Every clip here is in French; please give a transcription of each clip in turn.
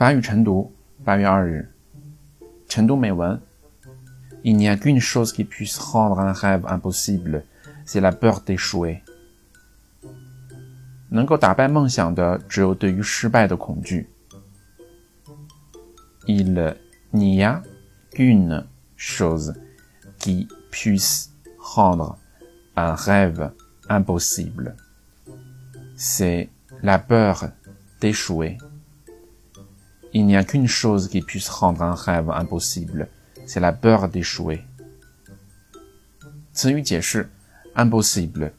法语晨读，八月二日，晨读美文。Il n'y a qu'une chose qui puisse rendre un rêve impossible, c'est la peur d'échouer。能够打败梦想的，只有对于失败的恐惧。Il n'y a qu'une chose qui puisse rendre un rêve impossible, c'est la peur d'échouer. Il n'y a qu'une chose qui puisse rendre un rêve impossible, c'est la peur d'échouer. 词语解释：impossible，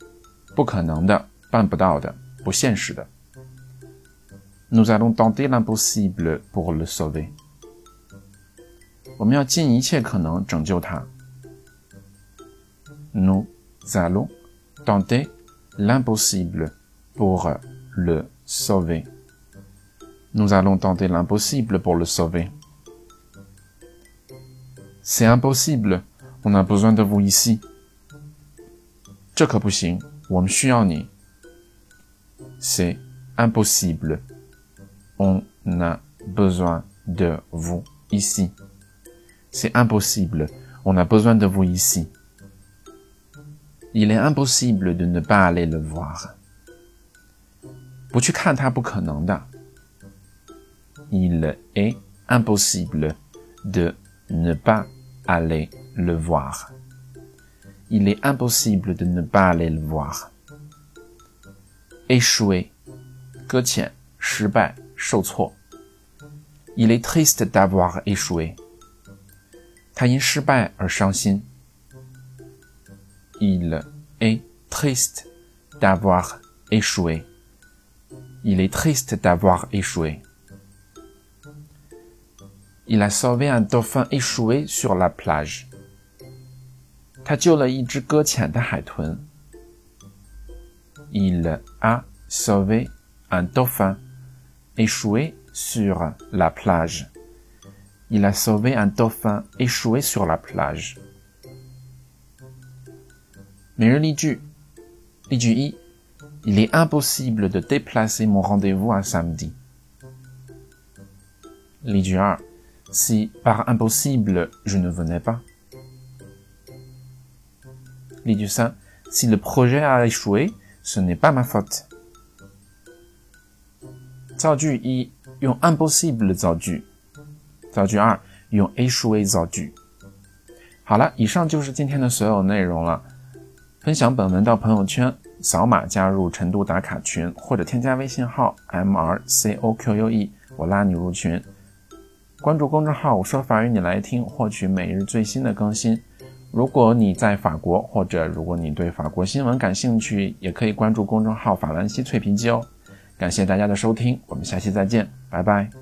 不可能的，办不到的，不现实的。Nous allons tenter l'impossible pour le sauver. 我们要尽一切可能拯救他。Nous allons tenter l'impossible pour le sauver. Nous allons tenter l'impossible pour le sauver. C'est impossible. On a besoin de vous ici. C'est impossible. On a besoin de vous ici. C'est impossible. On a besoin de vous ici. Il est impossible de ne pas aller le voir. Il est impossible de ne pas aller le voir. Il est impossible de ne pas aller le voir. Échouer. Il est triste d'avoir échoué. Il est triste d'avoir échoué. Il est triste d'avoir échoué Il a sauvé un dauphin échoué sur la plage. Il a sauvé un dauphin échoué sur la plage. Il a sauvé un dauphin échoué sur la plage. 每日例句，例句一：Il est impossible de déplacer mon rendez-vous à samedi。例句二 ：Si par impossible je ne venais pas。例句三：Si le projet a échoué, ce n'est pas ma faute。造句一用 impossible 造句，造句二用 échoué 造句。好了，以上就是今天的所有内容了。分享本文到朋友圈，扫码加入晨读打卡群，或者添加微信号 m r c o q u e，我拉你入群。关注公众号“我说法语你来听”，获取每日最新的更新。如果你在法国，或者如果你对法国新闻感兴趣，也可以关注公众号“法兰西脆皮鸡”哦。感谢大家的收听，我们下期再见，拜拜。